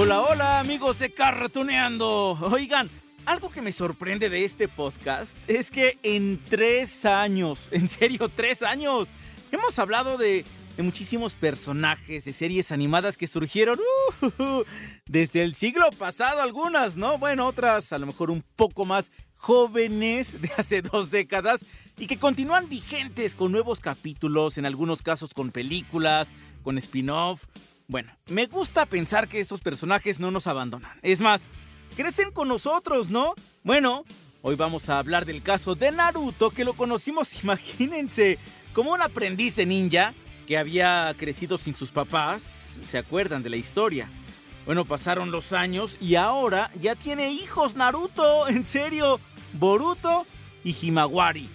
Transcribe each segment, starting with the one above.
Hola, hola amigos de Cartuneando. Oigan, algo que me sorprende de este podcast es que en tres años, en serio, tres años, hemos hablado de, de muchísimos personajes de series animadas que surgieron uh, desde el siglo pasado, algunas, ¿no? Bueno, otras a lo mejor un poco más jóvenes de hace dos décadas y que continúan vigentes con nuevos capítulos, en algunos casos con películas, con spin-off. Bueno, me gusta pensar que estos personajes no nos abandonan. Es más, crecen con nosotros, ¿no? Bueno, hoy vamos a hablar del caso de Naruto, que lo conocimos, imagínense, como un aprendiz de ninja que había crecido sin sus papás. ¿Se acuerdan de la historia? Bueno, pasaron los años y ahora ya tiene hijos Naruto, en serio, Boruto y Himawari.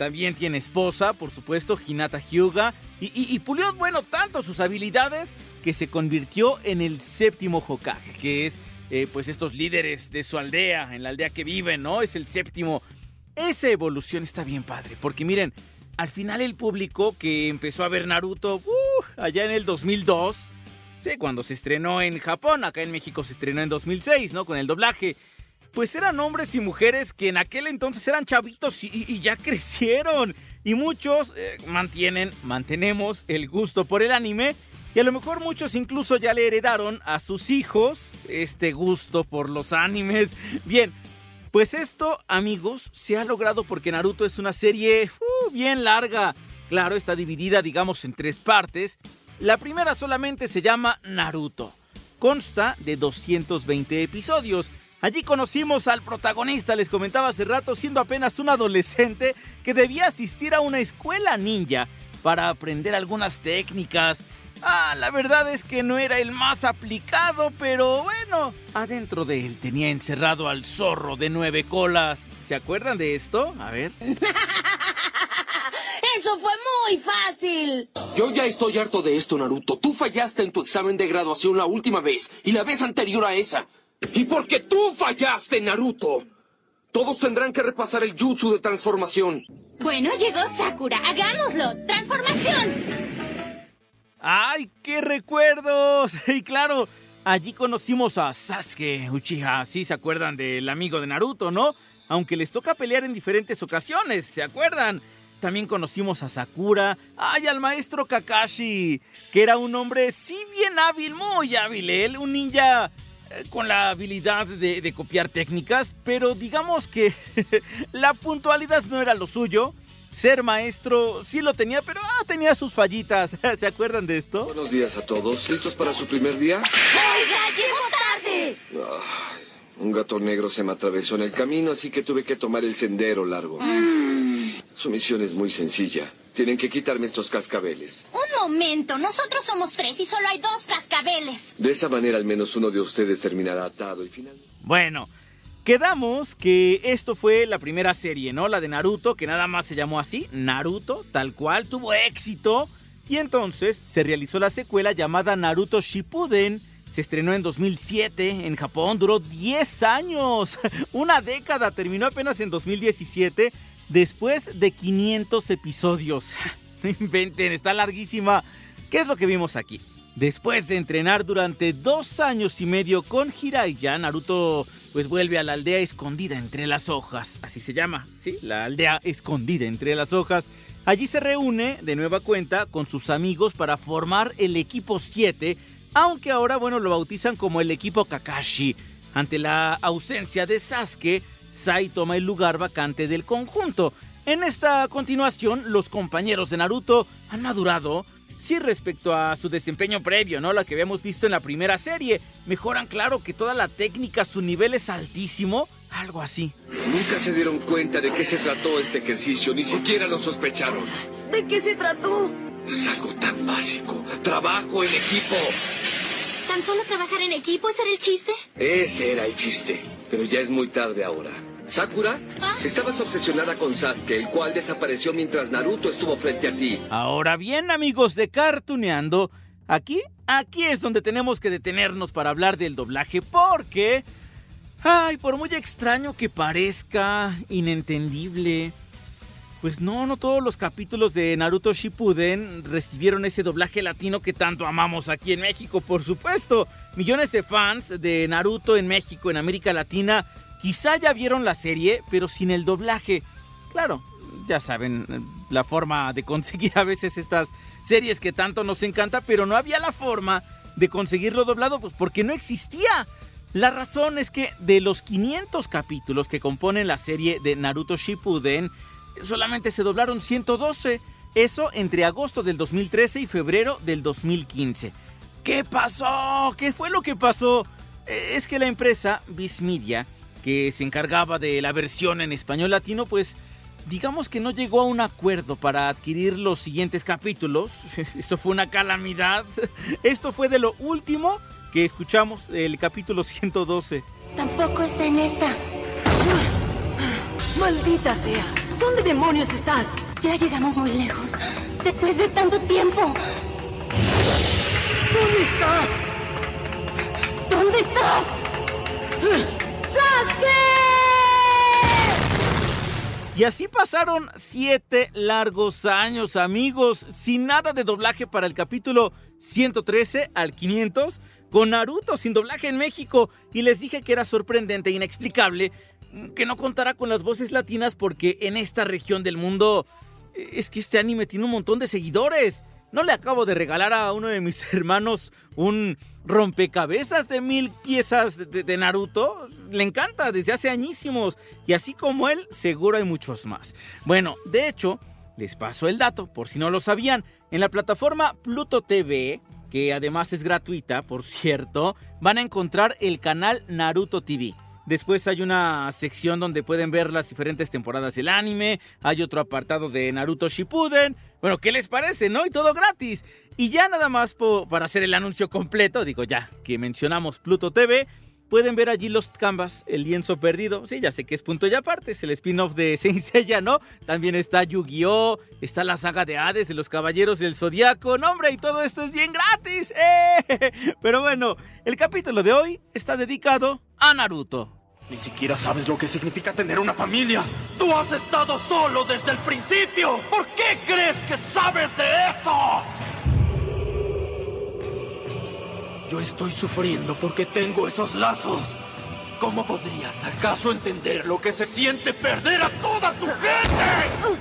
También tiene esposa, por supuesto, Hinata Hyuga. Y, pulió, bueno, tanto sus habilidades que se convirtió en el séptimo Hokage, que es, eh, pues, estos líderes de su aldea, en la aldea que viven, ¿no? Es el séptimo. Esa evolución está bien padre, porque miren, al final el público que empezó a ver Naruto, uh, allá en el 2002, sí, cuando se estrenó en Japón, acá en México se estrenó en 2006, ¿no? Con el doblaje pues eran hombres y mujeres que en aquel entonces eran chavitos y, ya crecieron. Y muchos eh, mantienen, mantenemos el gusto por el anime. Y a lo mejor muchos incluso ya le heredaron a sus hijos este gusto por los animes. Bien, pues esto, amigos, se ha logrado porque Naruto es una serie uh, bien larga. Claro, está dividida, digamos, en tres partes. La primera solamente se llama Naruto. Consta de 220 episodios. Allí conocimos al protagonista, les comentaba hace rato, siendo apenas un adolescente que debía asistir a una escuela ninja para aprender algunas técnicas. Ah, la verdad es que no era el más aplicado, pero bueno, adentro de él tenía encerrado al zorro de nueve colas. ¿Se acuerdan de esto? A ver. ¡Eso fue muy fácil! Yo ya estoy harto de esto, Naruto. Tú fallaste en tu examen de graduación la última vez y la vez anterior a esa. Y porque tú fallaste, Naruto. Todos tendrán que repasar el jutsu de transformación. Bueno, llegó Sakura. ¡Hagámoslo! ¡Transformación! ¡Ay, qué recuerdos! Y claro, allí conocimos a Sasuke Uchiha. Sí, se acuerdan del amigo de Naruto, ¿no? Aunque les toca pelear en diferentes ocasiones, ¿se acuerdan? También conocimos a Sakura, ay, al maestro Kakashi, que era un hombre, sí bien hábil, muy hábil, él, un ninja eh, con la habilidad de, de copiar técnicas, pero digamos que la puntualidad no era lo suyo. Ser maestro sí lo tenía, pero ah, tenía sus fallitas. ¿Se acuerdan de esto? Buenos días a todos. ¿Listos para su primer día? ¡Oiga, llegó tarde! Ay, un gato negro se me atravesó en el camino, así que tuve que tomar el sendero largo. Su misión es muy sencilla. Tienen que quitarme estos cascabeles. Un momento, nosotros somos tres y solo hay dos cascabeles. De esa manera al menos uno de ustedes terminará atado y finalmente... Bueno, quedamos que esto fue la primera serie, ¿no? La de Naruto, que nada más se llamó así, Naruto, tal cual, tuvo éxito. Y entonces se realizó la secuela llamada Naruto Shippuden. Se estrenó en 2007 en Japón, duró 10 años, una década, terminó apenas en 2017, después de 500 episodios. No inventen, está larguísima. ¿Qué es lo que vimos aquí? Después de entrenar durante dos años y medio con Jiraiya, Naruto pues vuelve a la aldea escondida entre las hojas, así se llama, ¿sí? La aldea escondida entre las hojas. Allí se reúne de nueva cuenta con sus amigos para formar el equipo 7, aunque ahora, bueno, lo bautizan como el equipo Kakashi. Ante la ausencia de Sasuke, Sai toma el lugar vacante del conjunto. En esta continuación, los compañeros de Naruto han madurado, sí respecto a su desempeño previo, ¿no? La que habíamos visto en la primera serie. Mejoran, claro, que toda la técnica, su nivel es altísimo, algo así. Nunca se dieron cuenta de qué se trató este ejercicio, ni siquiera lo sospecharon. ¿De qué se trató? Es algo tan básico. Trabajo en equipo. Tan solo trabajar en equipo, ¿ese era el chiste? Ese era el chiste. Pero ya es muy tarde ahora. Sakura, estabas obsesionada con Sasuke, el cual desapareció mientras Naruto estuvo frente a ti. Ahora bien, amigos de Cartuneando, aquí, aquí es donde tenemos que detenernos para hablar del doblaje, porque, ay, por muy extraño que parezca, inentendible, pues no, no todos los capítulos de Naruto Shippuden recibieron ese doblaje latino que tanto amamos aquí en México, por supuesto. Millones de fans de Naruto en México, en América Latina, quizá ya vieron la serie, pero sin el doblaje. Claro, ya saben, la forma de conseguir a veces estas series que tanto nos encanta, pero no había la forma de conseguirlo doblado, pues porque no existía. La razón es que de los 500 capítulos que componen la serie de Naruto Shippuden, solamente se doblaron 112. Eso entre agosto del 2013 y febrero del 2015. ¿Qué pasó? ¿Qué fue lo que pasó? Eh, Es que la empresa Viz Media, que se encargaba de la versión en español latino, pues digamos que no llegó a un acuerdo para adquirir los siguientes capítulos. Eso fue una calamidad. Esto fue de lo último que escuchamos, el capítulo 112. Tampoco está en esta. Maldita sea. ¿Dónde demonios estás? Ya llegamos muy lejos. Después de tanto tiempo. ¿Dónde estás? ¿Dónde estás? Y así pasaron siete largos años, amigos, sin nada de doblaje para el capítulo 113 al 500, con Naruto sin doblaje en México. Y les dije que era sorprendente e inexplicable que no contara con las voces latinas porque en esta región del mundo es que este anime tiene un montón de seguidores. No le acabo de regalar a uno de mis hermanos un rompecabezas de mil piezas de, de- Naruto. Le encanta desde hace añísimos. Y así como él, seguro hay muchos más. Bueno, de hecho, les paso el dato, por si no lo sabían. En la plataforma Pluto TV, que además es gratuita, por cierto, van a encontrar el canal Naruto TV. Después hay una sección donde pueden ver las diferentes temporadas del anime. Hay otro apartado de Naruto Shippuden. Bueno, ¿qué les parece, no? Y todo gratis. Y ya nada más para hacer el anuncio completo, digo ya que mencionamos Pluto TV, pueden ver allí los canvas, el lienzo perdido. Sí, ya sé que es punto y aparte, es el spin-off de Saint Seiya, ¿no? También está Yu-Gi-Oh!, está la saga de Hades de los Caballeros del Zodiaco. No, hombre, y todo esto es bien gratis. ¡Eh! Pero bueno, el capítulo de hoy está dedicado a Naruto. Ni siquiera sabes lo que significa tener una familia. Tú has estado solo desde el principio. ¿Por qué crees que sabes de eso? Yo estoy sufriendo porque tengo esos lazos. ¿Cómo podrías acaso entender lo que se siente perder a toda tu gente?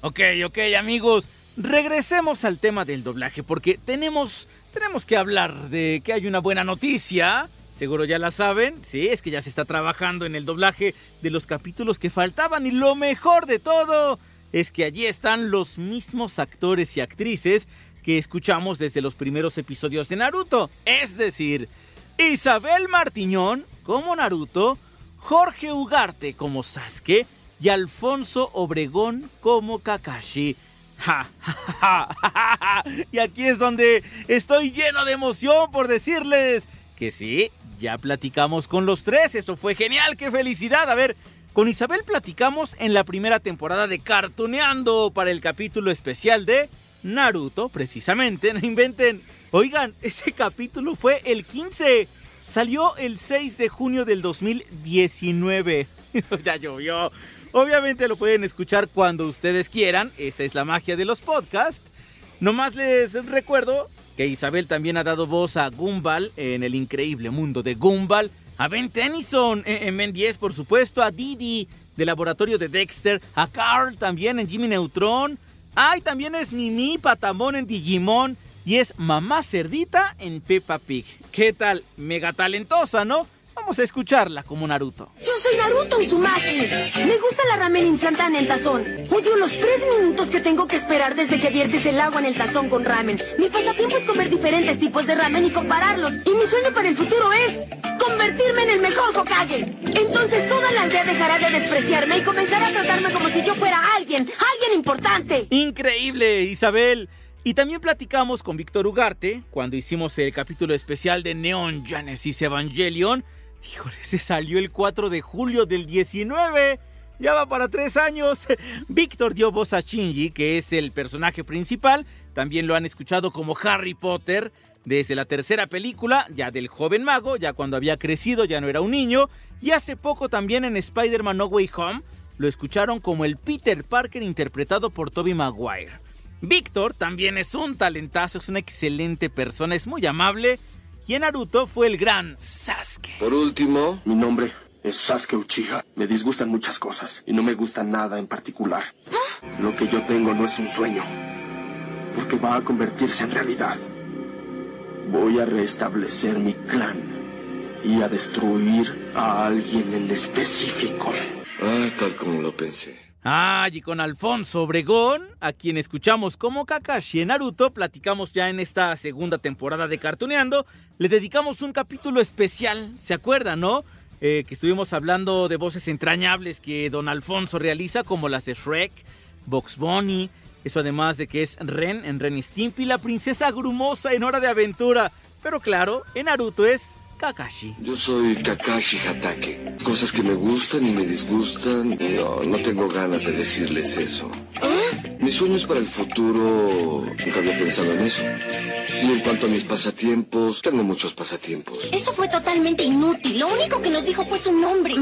Ok, ok, amigos. Regresemos al tema del doblaje porque tenemos, tenemos que hablar de que hay una buena noticia. Seguro ya la saben. Sí, es que ya se está trabajando en el doblaje de los capítulos que faltaban y lo mejor de todo es que allí están los mismos actores y actrices que escuchamos desde los primeros episodios de Naruto. Es decir, Isabel Martiñón como Naruto, Jorge Ugarte como Sasuke y Alfonso Obregón como Kakashi. Ja, ja, ja. Y aquí es donde estoy lleno de emoción por decirles que sí, ya platicamos con los tres. Eso fue genial, qué felicidad. A ver, con Isabel platicamos en la primera temporada de Cartoneando para el capítulo especial de Naruto, precisamente. No inventen. Oigan, ese capítulo fue el 15. Salió el 6 de junio del 2019. ya llovió. Obviamente lo pueden escuchar cuando ustedes quieran. Esa es la magia de los podcasts. Nomás les recuerdo que Isabel también ha dado voz a Gumball en el increíble mundo de Gumball. A Ben Tennyson en en Ben 10, por supuesto. A Didi del laboratorio de Dexter. A Carl también en Jimmy Neutron. Ay, también es Mimi Patamón en Digimon. Y es Mamá Cerdita en Peppa Pig. ¿Qué tal? Mega talentosa, ¿no? Vamos a escucharla como Naruto. Yo soy Naruto Uzumaki. Me gusta la ramen instantánea en tazón. Odio los tres minutos que tengo que esperar desde que viertes el agua en el tazón con ramen. Mi pasatiempo es comer diferentes tipos de ramen y compararlos. Y mi sueño para el futuro es convertirme en el mejor Hokage. Entonces toda la aldea dejará de despreciarme y comenzará a tratarme como si yo fuera alguien, alguien importante. Increíble, Isabel. Y también platicamos con Víctor Ugarte cuando hicimos el capítulo especial de Neon Genesis Evangelion. Híjole, se salió el 4 de julio del 19. Ya va para tres años. Víctor dio voz a Shinji, que es el personaje principal. También lo han escuchado como Harry Potter desde la tercera película, ya del joven mago, ya cuando había crecido, ya no era un niño. Y hace poco también en Spider-Man No Way Home lo escucharon como el Peter Parker interpretado por Tobey Maguire. Víctor también es un talentazo, es una excelente persona, es muy amable. Y en Naruto fue el gran Sasuke. Por último, mi nombre es Sasuke Uchiha. Me disgustan muchas cosas y no me gusta nada en particular. Lo que yo tengo no es un sueño, porque va a convertirse en realidad. Voy a restablecer mi clan y a destruir a alguien en específico. Ah, tal como lo pensé. Ah, y con Alfonso Obregón, a quien escuchamos como Kakashi en Naruto, platicamos ya en esta segunda temporada de Cartuneando, le dedicamos un capítulo especial, ¿se acuerdan, no? Eh, que estuvimos hablando de voces entrañables que don Alfonso realiza, como las de Shrek, Box Bunny, eso además de que es Ren en Ren y Stimpy, la princesa grumosa en Hora de Aventura. Pero claro, en Naruto es Kakashi. Yo soy Kakashi Hatake. Cosas que me gustan y me disgustan. No, no tengo ganas de decirles eso. Mis sueños para el futuro, nunca había pensado en eso. Y en cuanto a mis pasatiempos, tengo muchos pasatiempos. Eso fue totalmente inútil. Lo único que nos dijo fue su nombre.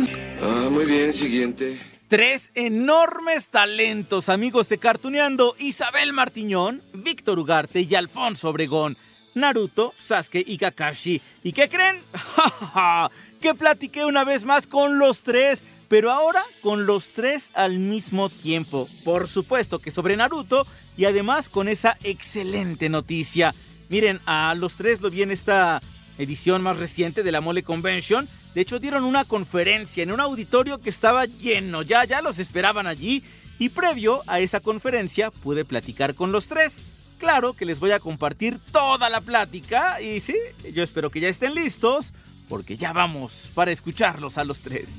Ah, muy bien, siguiente. Tres enormes talentos, amigos de Cartuneando, Isabel Martiñón, Víctor Ugarte y Alfonso Obregón. Naruto, Sasuke y Kakashi. ¿Y qué creen? que platiqué una vez más con los tres, pero ahora con los tres al mismo tiempo. Por supuesto que sobre Naruto y además con esa excelente noticia. Miren, a los tres lo vi en esta edición más reciente de la Mole Convention. De hecho, dieron una conferencia en un auditorio que estaba lleno. Ya, ya los esperaban allí. Y previo a esa conferencia pude platicar con los tres. Claro que les voy a compartir toda la plática y sí, yo espero que ya estén listos porque ya vamos para escucharlos a los tres.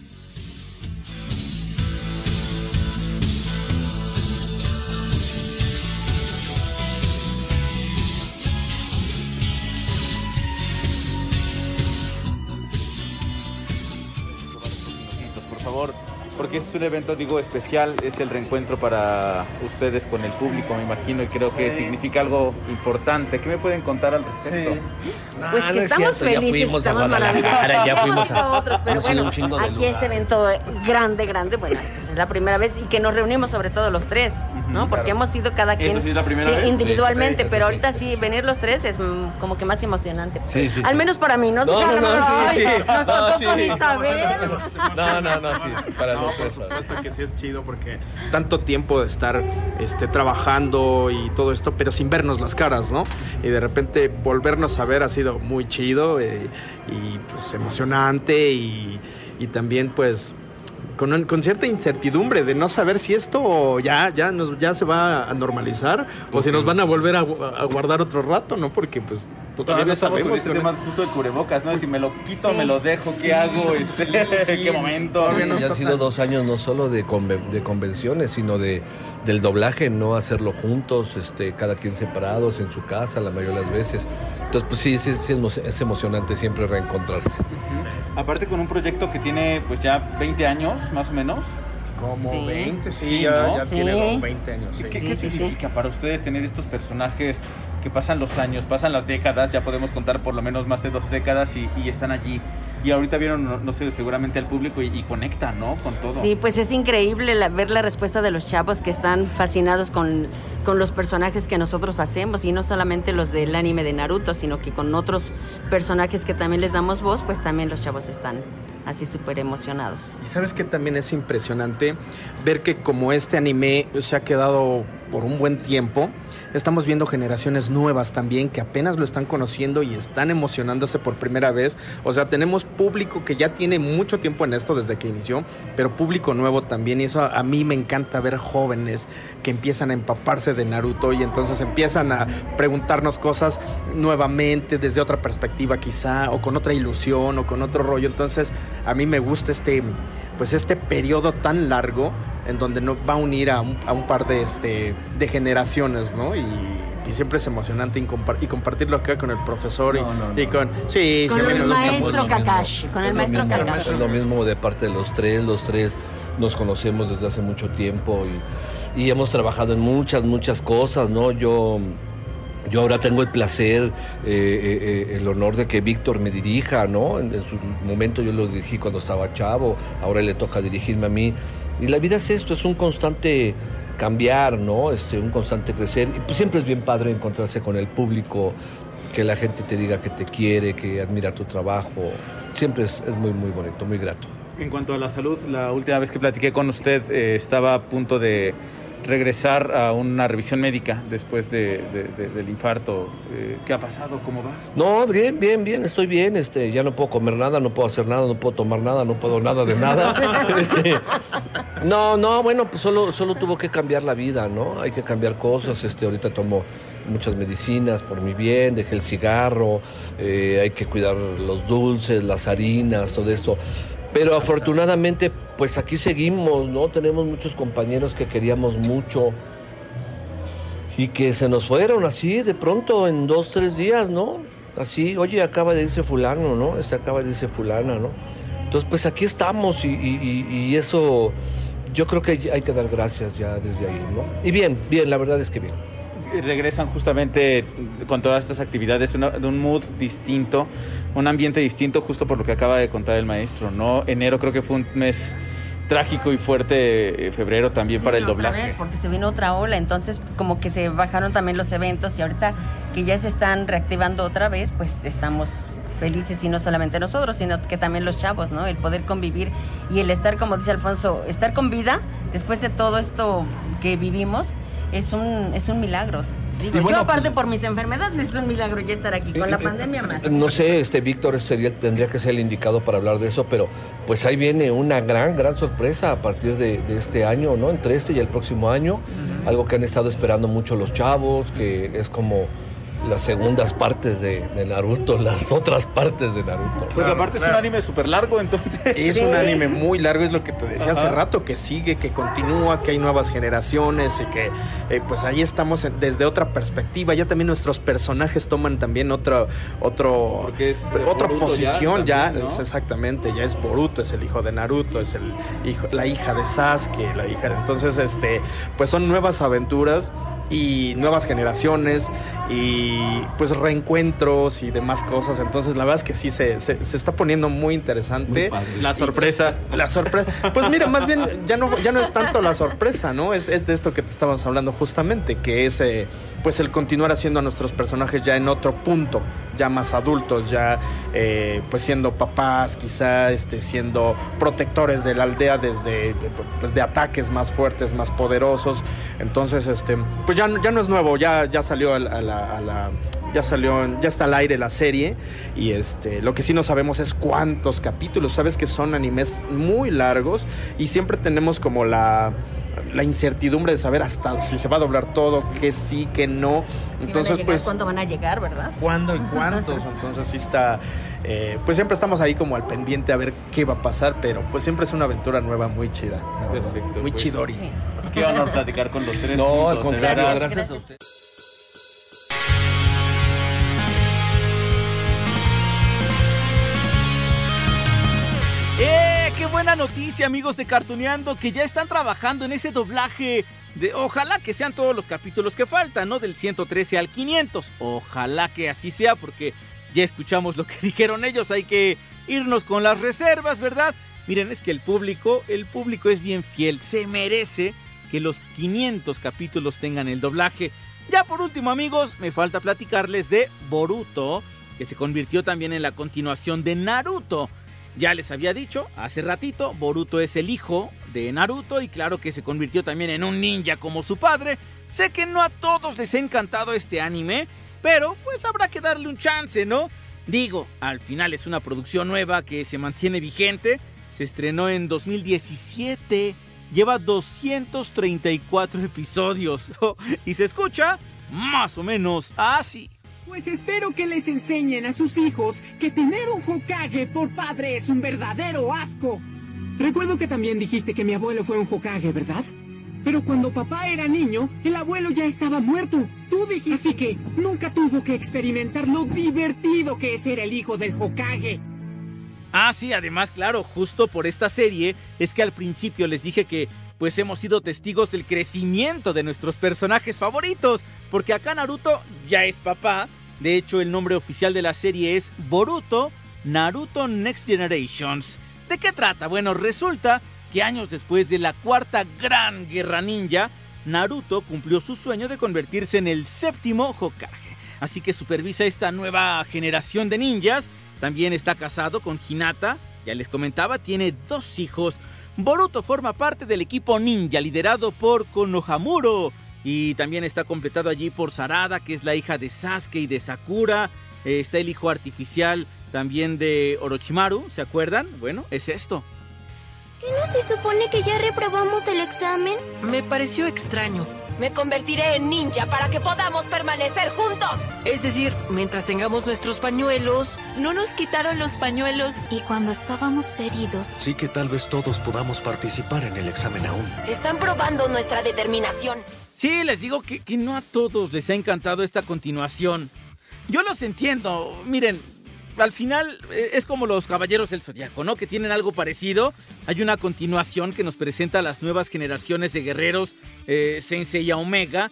Por favor, porque es un evento, digo, especial, es el reencuentro para ustedes con el público, me imagino, y creo que significa algo importante. ¿Qué me pueden contar al respecto? Pues que estamos felices, estamos maravillosos. ya fuimos a, otros, pero bueno, un chingo de aquí este evento grande, grande, bueno, pues es la primera vez y que nos reunimos sobre todo los tres, ¿no? Porque claro. hemos ido cada quien sí es la primera sí, vez. individualmente, pero sí, ahorita sí, venir los tres es mm, como que más emocionante. Sí, sí, Al menos para mí, ¿no? No, no, no, sí. Nos No, tocó con Isabel. No, no, no, sí, sí, para Por supuesto que sí es chido porque tanto tiempo de estar este, trabajando y todo esto, pero sin vernos las caras, ¿no? Y de repente volvernos a ver ha sido muy chido eh, y pues emocionante y, y también pues con, un- con cierta incertidumbre de no saber si esto ya, ya, nos, ya se va a normalizar o si nos van a volver a, a guardar otro rato, ¿no? Porque pues todavía no sabemos. este con- tema justo de cubrebocas, ¿no? Si me lo quito, Sí. me lo dejo, ¿qué Sí, hago? sí, Este, sí, sí. ¿Qué momento? Ya han sido tan- dos años no solo de, conve- de convenciones, sino de del doblaje, no hacerlo juntos, este, cada quien separados en su casa la mayoría de las veces. Entonces, pues sí, sí, sí es, emo- es emocionante siempre reencontrarse. Aparte con un proyecto que tiene pues ya 20 años, más o menos. Como Sí. 20, sí, Sí, ya, ¿no? ya Sí. tiene como 20 años. sí. ¿Qué, Sí, qué sí, sí. significa para ustedes tener estos personajes que pasan los años, pasan las décadas, ya podemos contar por lo menos más de dos décadas y, y están allí? Y ahorita vieron, no, no sé, seguramente al público y, y conectan, ¿no? Con todo. Sí, pues es increíble la- ver la respuesta de los chavos que están fascinados con, con los personajes que nosotros hacemos y no solamente los del anime de Naruto, sino que con otros personajes que también les damos voz, pues también los chavos están así súper emocionados. Y sabes que también es impresionante ver que como este anime se ha quedado por un buen tiempo, estamos viendo generaciones nuevas también que apenas lo están conociendo y están emocionándose por primera vez. O sea, tenemos público que ya tiene mucho tiempo en esto desde que inició, pero público nuevo también. Y eso a, mí me encanta ver jóvenes que empiezan a empaparse de Naruto y entonces empiezan a preguntarnos cosas nuevamente desde otra perspectiva quizá, o con otra ilusión, o con otro rollo. Entonces, a mí me gusta este, pues este periodo tan largo en donde no, va a unir a un, a un par de, este, de generaciones, ¿no? Y y siempre es emocionante y, compar- y compartirlo acá con el profesor y, No, no, y no, con... Sí, Con sí, el gusta maestro. Kakashi, con el Es lo maestro mismo, Kakashi. Es lo mismo de parte de los tres, los tres nos conocemos desde hace mucho tiempo y, y hemos trabajado en muchas, muchas cosas, ¿no? Yo, yo ahora tengo el placer, eh, eh, eh, el honor de que Víctor me dirija, ¿no? En, en su momento yo lo dirigí cuando estaba chavo, ahora le toca dirigirme a mí. Y la vida es esto, es un constante cambiar, ¿no? Este, un constante crecer. Y pues siempre es bien padre encontrarse con el público, que la gente te diga que te quiere, que admira tu trabajo. Siempre es, es muy, muy bonito, muy grato. En cuanto a la salud, la última vez que platiqué con usted eh, estaba a punto de regresar a una revisión médica después de- de- de- del infarto. Eh, ¿Qué ha pasado? ¿Cómo va? No, bien, bien, bien, estoy bien. Este, ya no puedo comer nada, no puedo hacer nada, no puedo tomar nada, no puedo nada de nada. Este, no, no, bueno, pues solo, solo tuvo que cambiar la vida, ¿no? Hay que cambiar cosas. Este, ahorita tomo muchas medicinas por mi bien, dejé el cigarro, eh, hay que cuidar los dulces, las harinas, todo esto. Pero afortunadamente, pues aquí seguimos, ¿no? Tenemos muchos compañeros que queríamos mucho y que se nos fueron así de pronto en dos, tres días, ¿no? Así, oye, acaba de irse fulano, ¿no? Este acaba de irse fulana, ¿no? Entonces, pues aquí estamos y, eso yo creo que hay que dar gracias ya desde ahí, ¿no? Y bien, bien, la verdad es que bien. Regresan justamente con todas estas actividades una- de un mood distinto, un ambiente distinto, justo por lo que acaba de contar el maestro, ¿no? Enero creo que fue un mes trágico y fuerte, eh, febrero también Sí, para el otra doblaje. vez, porque se vino otra ola, entonces como que se bajaron también los eventos y ahorita que ya se están reactivando otra vez, pues estamos felices y no solamente nosotros, sino que también los chavos, ¿no? El poder convivir y el estar, como dice Alfonso, estar con vida después de todo esto que vivimos es un, es un milagro. Digo, Y bueno, yo aparte pues- por mis enfermedades es un milagro ya estar aquí, con la pandemia más. No sé, este Víctor sería, tendría que ser el indicado para hablar de eso, pero pues ahí viene una gran, gran sorpresa a partir de, de este año, ¿no? Entre este y el próximo año. Algo que han estado esperando mucho los chavos, que es como las segundas partes de, de Naruto, las otras partes de Naruto. Porque aparte es un anime súper largo, entonces. Es un anime muy largo, es lo que te decía hace rato, que sigue, que continúa, que hay nuevas generaciones y que eh, pues ahí estamos en- desde otra perspectiva. Ya también nuestros personajes toman también otro, otro, otra Boruto posición ya, también, ¿no? es exactamente, ya es Boruto, es el hijo de Naruto, es el hijo, la hija de Sasuke, la hija de, entonces este, pues son nuevas aventuras y nuevas generaciones y pues reencuentros y demás cosas. Entonces la verdad es que sí se, se- se está poniendo muy interesante. La sorpresa. La sorpresa. Pues mira, más bien ya no, ya no es tanto la sorpresa, ¿no? Es, es de esto que te estábamos hablando justamente, que es eh, pues el continuar haciendo a nuestros personajes ya en otro punto, ya más adultos, ya eh, pues siendo papás, quizá este, siendo protectores de la aldea desde pues, ataques más fuertes, más poderosos. Entonces, este, pues ya, ya no es nuevo, ya, ya salió a la- a la- ya salió, ya está al aire la serie y este, lo que sí no sabemos es cuántos capítulos. Sabes que son animes muy largos y siempre tenemos como la, la incertidumbre de saber hasta si se va a doblar todo, que sí, que no. Si Entonces, van a llegar, pues, ¿Cuándo van a llegar, verdad? ¿cuándo y cuántos? Entonces sí está, eh, pues siempre estamos ahí como al pendiente a ver qué va a pasar, pero pues siempre es una aventura nueva muy chida. Perfecto, muy pues. chidori. Sí. Qué honor platicar con los tres. No, juntos, al contrario, gracias, gracias. a usted. Buena noticia, amigos de Cartuneando! Que ya están trabajando en ese doblaje de. Ojalá que sean todos los capítulos que faltan, ¿no? Del 113 al 500. Ojalá que así sea, porque ya escuchamos lo que dijeron ellos. Hay que irnos con las reservas, ¿verdad? Miren, es que el público, el público es bien fiel. Se merece que los 500 capítulos tengan el doblaje. Ya por último, amigos, me falta platicarles de Boruto, que se convirtió también en la continuación de Naruto. Ya les había dicho hace ratito, Boruto es el hijo de Naruto y claro que se convirtió también en un ninja como su padre. Sé que no a todos les ha encantado este anime, pero pues habrá que darle un chance, ¿no? Digo, al final es una producción nueva que se mantiene vigente. Se estrenó en 2017. Lleva 234 episodios. y se escucha más o menos así. Pues espero que les enseñen a sus hijos que tener un Hokage por padre es un verdadero asco. Recuerdo que también dijiste que mi abuelo fue un Hokage, ¿verdad? Pero cuando papá era niño, el abuelo ya estaba muerto. Tú dijiste así que nunca tuvo que experimentar lo divertido que es ser el hijo del Hokage. Ah, sí, además, claro, justo por esta serie es que al principio les dije que pues hemos sido testigos del crecimiento de nuestros personajes favoritos, porque acá Naruto ya es papá, de hecho el nombre oficial de la serie es Boruto Naruto Next Generations. ¿De qué trata? Bueno, resulta que años después de la cuarta gran guerra ninja, Naruto cumplió su sueño de convertirse en el séptimo Hokage. Así que supervisa esta nueva generación de ninjas. También está casado con Hinata. Ya les comentaba, tiene dos hijos. Boruto forma parte del equipo ninja liderado por Konohamuro. Y también está completado allí por Sarada, que es la hija de Sasuke y de Sakura. Eh, está el hijo artificial también de Orochimaru, ¿se acuerdan? Bueno, es esto. ¿Qué no se supone que ya reprobamos el examen? Me pareció extraño. Me convertiré en ninja para que podamos permanecer juntos. Es decir, mientras tengamos nuestros pañuelos. No nos quitaron los pañuelos. Y cuando estábamos heridos. Sí que tal vez todos podamos participar en el examen aún. Están probando nuestra determinación. Sí, les digo que, que no a todos les ha encantado esta continuación. Yo los entiendo. Miren, al final eh, es como los Caballeros del Zodiaco, ¿no? Que tienen algo parecido. Hay una continuación que nos presenta a las nuevas generaciones de guerreros eh, Sensei y Omega.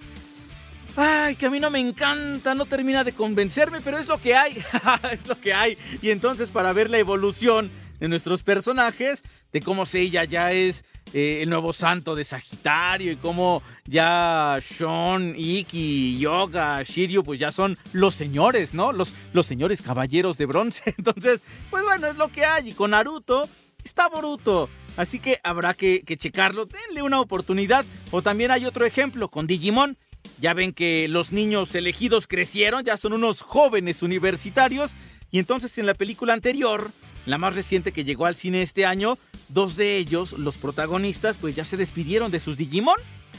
Ay, que a mí no me encanta, no termina de convencerme, pero es lo que hay. es lo que hay. Y entonces, para ver la evolución de nuestros personajes, de cómo Seiya ya es eh, el nuevo santo de Sagitario y cómo ya Sean, Iki, Yoga, Shiryu, pues ya son los señores, ¿no? Los, los señores caballeros de bronce. Entonces, pues bueno, es lo que hay. Y con Naruto está Boruto. Así que habrá que, que checarlo. Denle una oportunidad. O también hay otro ejemplo con Digimon. Ya ven que los niños elegidos crecieron, ya son unos jóvenes universitarios. Y entonces en la película anterior, la más reciente que llegó al cine este año, dos de ellos, los protagonistas, pues ya se despidieron de sus Digimon.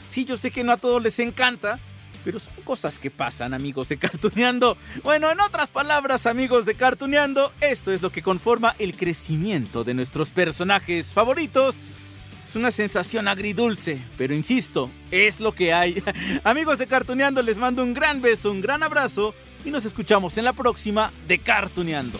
Sí, yo sé que no a todos les encanta, pero son cosas que pasan, amigos de Cartuneando. Bueno, en otras palabras, amigos de Cartuneando, esto es lo que conforma el crecimiento de nuestros personajes favoritos. Es una sensación agridulce, pero insisto, es lo que hay. amigos de Cartuneando, les mando un gran beso, un gran abrazo y nos escuchamos en la próxima de Cartuneando.